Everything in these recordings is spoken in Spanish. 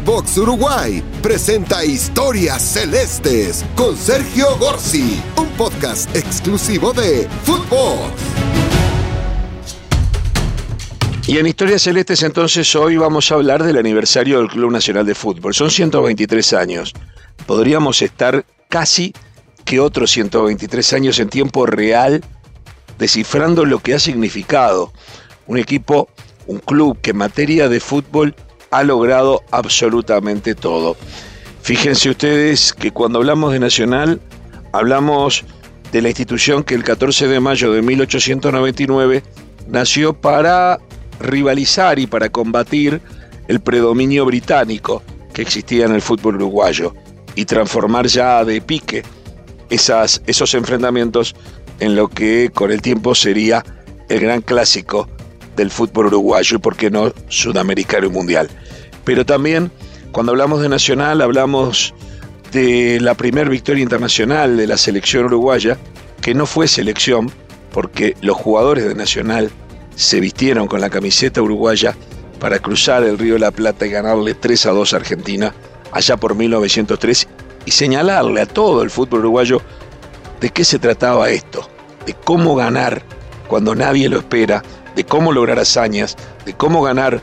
Footbox Uruguay presenta Historias Celestes con Sergio Gorsi, un podcast exclusivo de Footbox. Y en Historias Celestes entonces hoy vamos a hablar del aniversario del Club Nacional de Fútbol. Son 123 años. Podríamos estar casi que otros 123 años en tiempo real descifrando lo que ha significado un equipo, un club que en materia de fútbol ha logrado absolutamente todo. Fíjense ustedes que cuando hablamos de Nacional, hablamos de la institución que el 14 de mayo de 1899 nació para rivalizar y para combatir el predominio británico que existía en el fútbol uruguayo y transformar ya de pique esas, esos enfrentamientos en lo que con el tiempo sería el gran clásico del fútbol uruguayo y por qué no sudamericano y mundial. Pero también cuando hablamos de Nacional hablamos de la primera victoria internacional de la selección uruguaya, que no fue selección porque los jugadores de Nacional se vistieron con la camiseta uruguaya para cruzar el río de la Plata y ganarle 3 a 2 a Argentina allá por 1903 y señalarle a todo el fútbol uruguayo de qué se trataba esto, de cómo ganar cuando nadie lo espera, de cómo lograr hazañas, de cómo ganar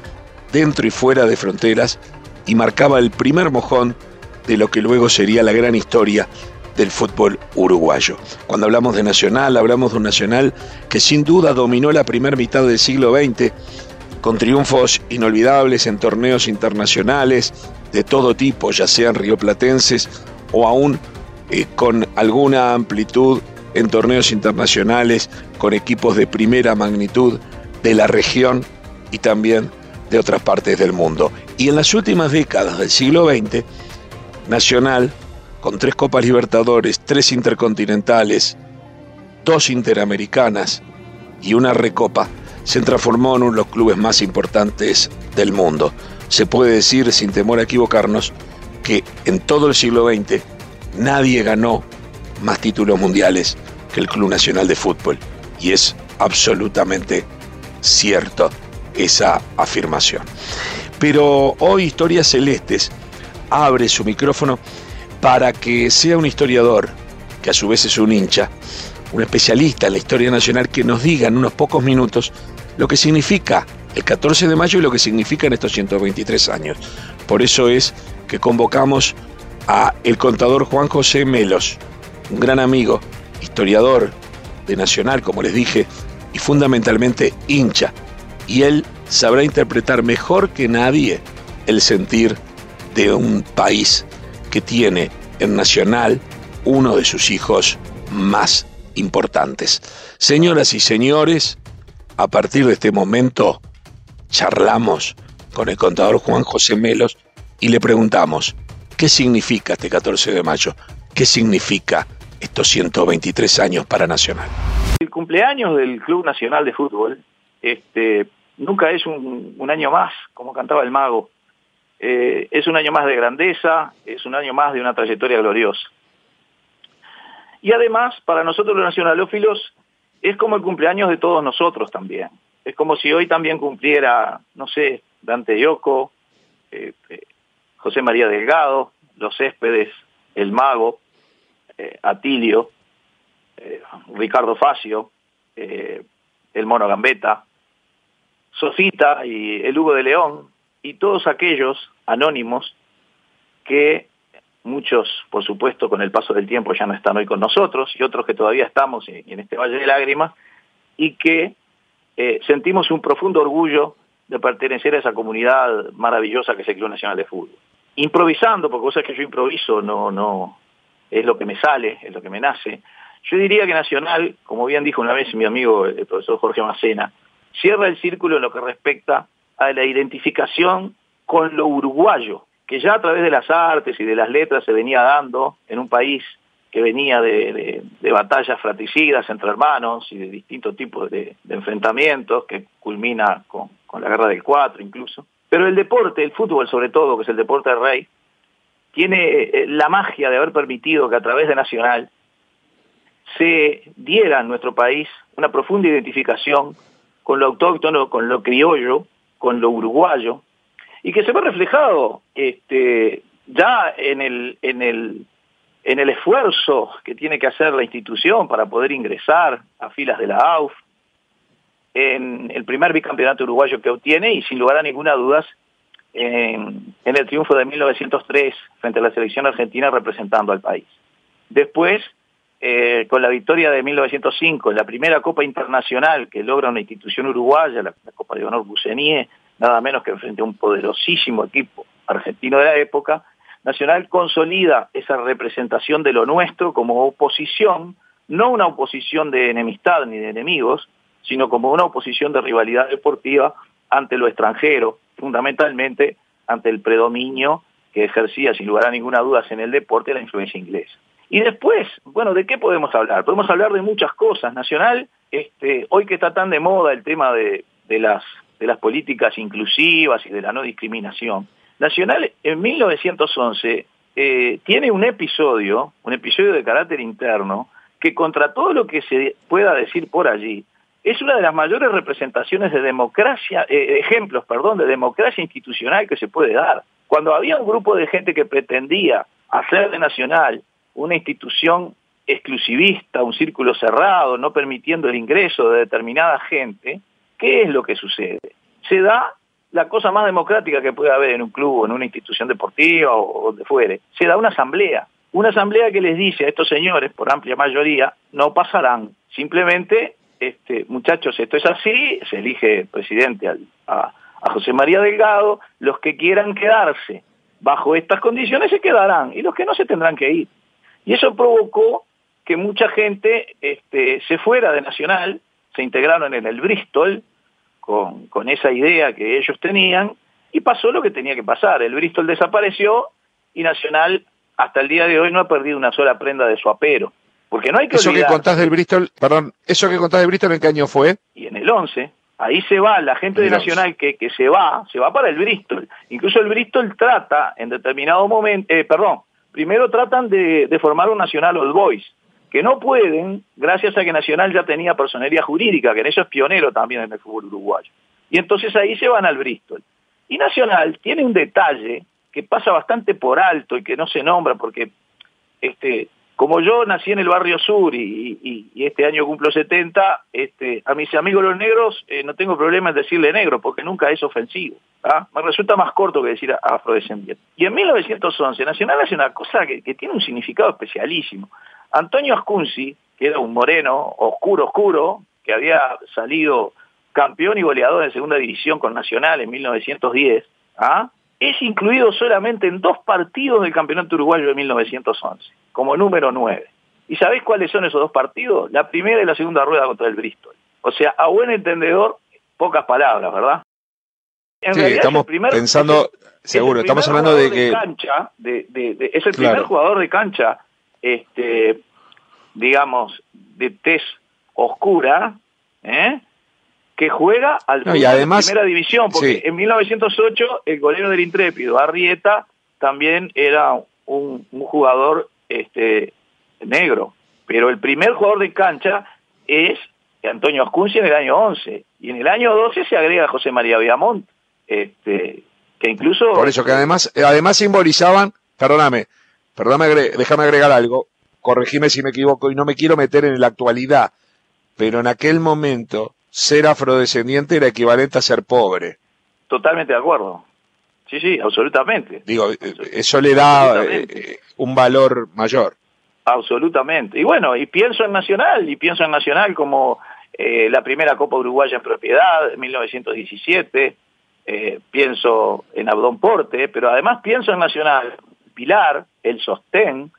dentro y fuera de fronteras, y marcaba el primer mojón de lo que luego sería la gran historia del fútbol uruguayo. Cuando hablamos de Nacional, hablamos de un Nacional que sin duda dominó la primera mitad del siglo XX, con triunfos inolvidables en torneos internacionales de todo tipo, ya sean rioplatenses o aún eh, con alguna amplitud en torneos internacionales con equipos de primera magnitud de la región y también de otras partes del mundo. Y en las últimas décadas del siglo XX, Nacional, con tres Copas Libertadores, tres Intercontinentales, dos Interamericanas y una Recopa, se transformó en uno de los clubes más importantes del mundo. Se puede decir, sin temor a equivocarnos, que en todo el siglo XX nadie ganó más títulos mundiales que el Club Nacional de Fútbol. Y es absolutamente cierto esa afirmación. Pero hoy Historias Celestes abre su micrófono para que sea un historiador, que a su vez es un hincha, un especialista en la historia nacional, que nos diga en unos pocos minutos lo que significa el 14 de mayo y lo que significa en estos 123 años. Por eso es que convocamos a el contador Juan José Melos, un gran amigo, historiador de Nacional, como les dije, fundamentalmente hincha. Y él sabrá interpretar mejor que nadie el sentir de un país que tiene en Nacional uno de sus hijos más importantes. Señoras y señores, a partir de este momento charlamos con el contador Juan José Melos y le preguntamos, ¿Qué significa este 14 de mayo? ¿Qué significa estos 123 años para Nacional? El cumpleaños del Club Nacional de Fútbol este, nunca es un, año más, como cantaba el mago. Eh, es un año más de grandeza, es un año más de una trayectoria gloriosa. Y además, para nosotros los nacionalófilos, es como el cumpleaños de todos nosotros también. Es como si hoy también cumpliera, no sé, Dante Yoko, eh, eh, José María Delgado, Los Céspedes, El Mago, eh, Atilio, eh, Ricardo Facio, eh, El Mono Gambetta, Sofita y el Hugo de León, y todos aquellos anónimos que muchos, por supuesto, con el paso del tiempo ya no están hoy con nosotros, y otros que todavía estamos en, este Valle de Lágrimas, y que sentimos un profundo orgullo de pertenecer a esa comunidad maravillosa que es el Club Nacional de Fútbol. Improvisando, porque cosas que yo improviso no, no, es lo que me sale, es lo que me nace. Yo diría que Nacional, como bien dijo una vez mi amigo el profesor Jorge Macena, cierra el círculo en lo que respecta a la identificación con lo uruguayo, que ya a través de las artes y de las letras se venía dando en un país que venía de, batallas fratricidas entre hermanos y de distintos tipos de, enfrentamientos, que culmina con, con la guerra del cuatro incluso. Pero el deporte, el fútbol sobre todo, que es el deporte del rey, tiene eh, la magia de haber permitido que a través de Nacional se diera en nuestro país una profunda identificación con lo autóctono, con lo criollo, con lo uruguayo, y que se ve reflejado este, ya en el, en el en el esfuerzo que tiene que hacer la institución para poder ingresar a filas de la AUF, en el primer bicampeonato uruguayo que obtiene y sin lugar a ninguna duda en, el triunfo de 1903 frente a la selección argentina representando al país. Después, eh, con la victoria de 1905 en la primera Copa Internacional que logra una institución uruguaya, la, Copa de Honor Bucenie, nada menos que frente a un poderosísimo equipo argentino de la época, Nacional consolida esa representación de lo nuestro como oposición, no una oposición de enemistad ni de enemigos, sino como una oposición de rivalidad deportiva ante lo extranjero, fundamentalmente ante el predominio que ejercía sin lugar a ninguna duda en el deporte la influencia inglesa. Y después, bueno, ¿de qué podemos hablar? Podemos hablar de muchas cosas. Nacional, este, hoy que está tan de moda el tema de, de, las, de las políticas inclusivas y de la no discriminación, Nacional en 1911 eh, tiene un episodio, un episodio de carácter interno, que contra todo lo que se pueda decir por allí, es una de las mayores representaciones de democracia, eh, ejemplos, perdón, de democracia institucional que se puede dar. Cuando había un grupo de gente que pretendía hacer de Nacional una institución exclusivista, un círculo cerrado, no permitiendo el ingreso de determinada gente, ¿qué es lo que sucede? Se da la cosa más democrática que puede haber en un club en una institución deportiva o donde fuere. Se da una asamblea. Una asamblea que les dice a estos señores, por amplia mayoría, no pasarán. Simplemente, este, muchachos, esto es así, se elige presidente a, José María Delgado, los que quieran quedarse bajo estas condiciones se quedarán y los que no se tendrán que ir. Y eso provocó que mucha gente este, se fuera de Nacional, se integraron en el Bristol, con esa idea que ellos tenían y pasó lo que tenía que pasar. El Bristol desapareció y Nacional hasta el día de hoy no ha perdido una sola prenda de su apero. Porque no hay que Eso que contás del Bristol, perdón, eso que contás del Bristol en qué año fue? Y en el 11, ahí se va, la gente de Nacional que, que se va, se va para el Bristol. Incluso el Bristol trata en determinado momento, eh, perdón, primero tratan de, de formar un Nacional Old Boys, que no pueden, gracias a que Nacional ya tenía personería jurídica, que en eso es pionero también en el fútbol uruguayo. Y entonces ahí se van al Bristol. Y Nacional tiene un detalle que pasa bastante por alto y que no se nombra porque este como yo nací en el barrio sur y, este año cumplo 70, este, a mis amigos los negros eh, no tengo problema en decirle negro porque nunca es ofensivo. ¿ah? Me resulta más corto que decir afrodescendiente. Y en 1911 Nacional hace una cosa que tiene un significado especialísimo. Antonio Ascunzi, que era un moreno oscuro, oscuro, que había salido campeón y goleador en segunda división con Nacional en 1910, ¿ah? es incluido solamente en dos partidos del Campeonato Uruguayo de 1911, como número 9. ¿Y sabéis cuáles son esos dos partidos? La primera y la segunda rueda contra el Bristol. O sea, a buen entendedor, pocas palabras, ¿verdad? En sí, estamos pensando, seguro, estamos hablando de que... cancha, es el primer jugador de cancha este, digamos, de tez oscura, ¿eh? que juega al no, primera división, porque en 1908 el golero del Intrépido, Arrieta, también era un, jugador este, negro, pero el primer jugador de cancha es Antonio Ascunci en el año 11, y en el año 12 se agrega José María Viamont, este, que incluso... Por eso, que además, además simbolizaban, perdóname, Perdóname, déjame agregar algo, corregime si me equivoco y no me quiero meter en la actualidad, pero en aquel momento ser afrodescendiente era equivalente a ser pobre. Totalmente de acuerdo. Sí, sí, absolutamente. Digo, eh, eso le da eh, un valor mayor. Absolutamente. Y bueno, y pienso en Nacional, y pienso en Nacional como eh, la primera Copa Uruguaya en propiedad, en 1917, pienso en Abdón Porte, pero además pienso en Nacional pilar, el sostén,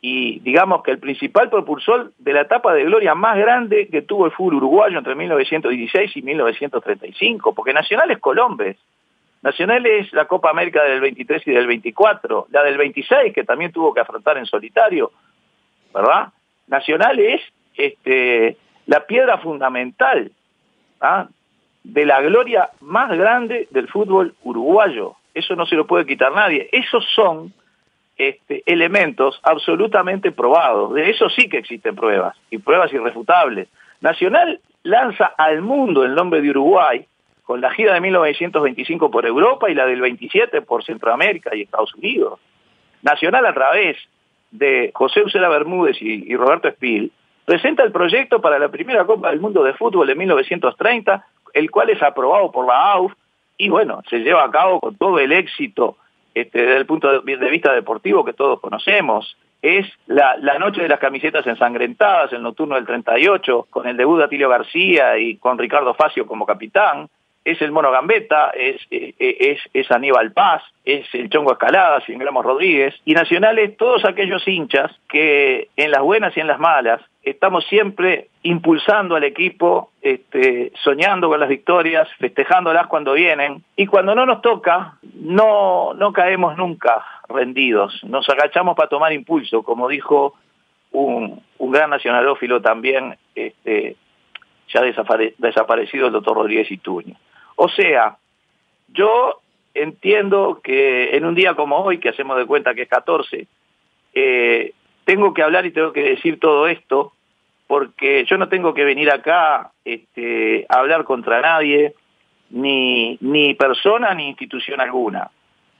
y digamos que el principal propulsor de la etapa de gloria más grande que tuvo el fútbol uruguayo entre 1916 y 1935, porque Nacional es Colombes, Nacional es la Copa América del 23 y del 24, la del 26 que también tuvo que afrontar en solitario, ¿verdad? Nacional es este, la piedra fundamental ¿ah? de la gloria más grande del fútbol uruguayo. Eso no se lo puede quitar nadie. Esos son este, elementos absolutamente probados. De eso sí que existen pruebas, y pruebas irrefutables. Nacional lanza al mundo el nombre de Uruguay con la gira de 1925 por Europa y la del 27 por Centroamérica y Estados Unidos. Nacional a través de José Ucela Bermúdez y, y Roberto Espil, presenta el proyecto para la primera Copa del Mundo de Fútbol de 1930, el cual es aprobado por la AUF y bueno, se lleva a cabo con todo el éxito este, desde el punto de vista deportivo que todos conocemos. Es la, la noche de las camisetas ensangrentadas, el nocturno del 38, con el debut de Atilio García y con Ricardo Facio como capitán es el Mono Gambetta, es, eh, eh, es, es, Aníbal Paz, es el Chongo Escalada, Singramos Rodríguez, y nacionales todos aquellos hinchas que en las buenas y en las malas estamos siempre impulsando al equipo, este, soñando con las victorias, festejándolas cuando vienen, y cuando no nos toca, no, no caemos nunca rendidos, nos agachamos para tomar impulso, como dijo un, un gran nacionalófilo también, este, ya desaparecido el doctor Rodríguez Ituño. O sea, yo entiendo que en un día como hoy, que hacemos de cuenta que es 14, eh, tengo que hablar y tengo que decir todo esto, porque yo no tengo que venir acá este, a hablar contra nadie, ni, ni persona ni institución alguna.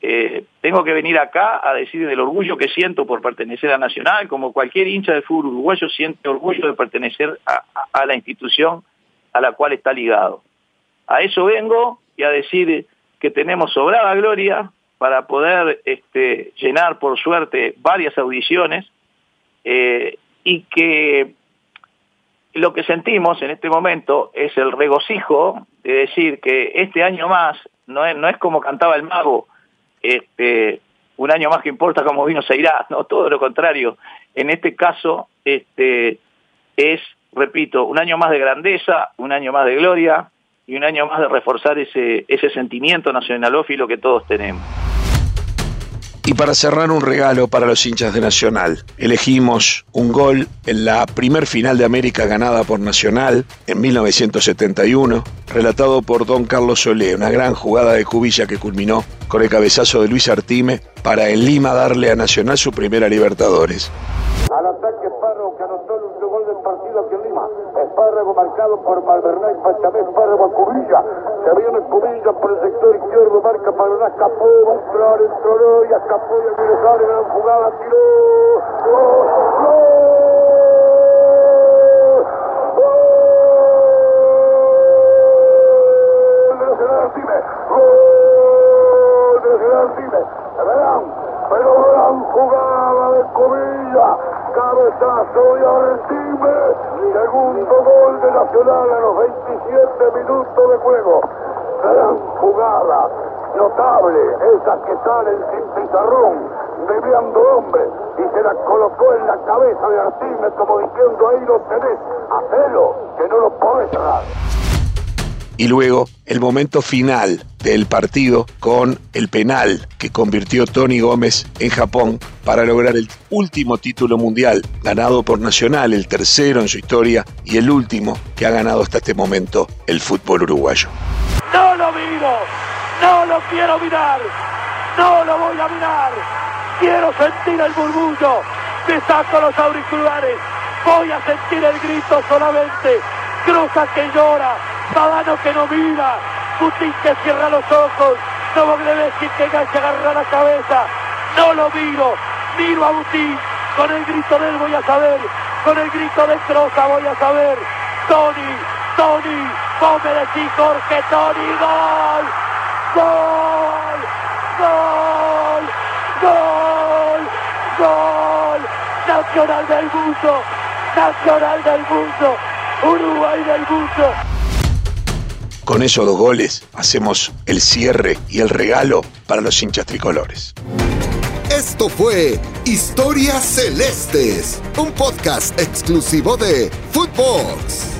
Eh, tengo que venir acá a decir del orgullo que siento por pertenecer a Nacional, como cualquier hincha de fútbol uruguayo siente orgullo de pertenecer a la institución a la cual está ligado. A eso vengo y a decir que tenemos sobrada gloria para poder este, llenar, por suerte, varias audiciones eh, y que lo que sentimos en este momento es el regocijo de decir que este año más no es, no es como cantaba el mago, este, un año más que importa como vino se irá, no, todo lo contrario. En este caso, este, es, repito, un año más de grandeza, un año más de gloria, y un año más de reforzar ese, ese sentimiento nacionalófilo que todos tenemos. Y para cerrar un regalo para los hinchas de Nacional, elegimos un gol en la primer final de América ganada por Nacional en 1971, relatado por Don Carlos Solé, una gran jugada de cubilla que culminó con el cabezazo de Luis Artime para en Lima darle a Nacional su primera Libertadores. Espárrago marcado por Malvernay, Pachamé, Espárrago a Cubilla. Se viene Cubilla por el sector izquierdo, marca Paraná, escapó, va a entrar, entró y escapó y el gran jugada, tiró. ¡Gol! ¡Gol! De juego. Gran jugada, notable, esa que sale sin pizarrón, debiando hombre, y se la colocó en la cabeza de Artime como diciendo ahí lo tenés, hacelo, que no lo podés cerrar y luego el momento final del partido con el penal que convirtió Tony Gómez en Japón para lograr el último título mundial ganado por Nacional, el tercero en su historia y el último que ha ganado hasta este momento el fútbol uruguayo. No lo miro, no lo quiero mirar, no lo voy a mirar, quiero sentir el murmullo, me saco los auriculares, voy a sentir el grito solamente, Cruza que llora, Badano que no mira, Putin que cierra los ojos, decir que engancha agarra la cabeza, no lo miro, miro a Butín, con el grito de él voy a saber, con el grito de Troza voy a saber, Tony, Tony, vos me decís Jorge, Tony, gol, gol, gol, gol, gol, Nacional del Mundo, Nacional del Mundo, Uruguay del Mundo. Con esos dos goles hacemos el cierre y el regalo para los hinchas tricolores. Esto fue Historias Celestes, un podcast exclusivo de Footbox.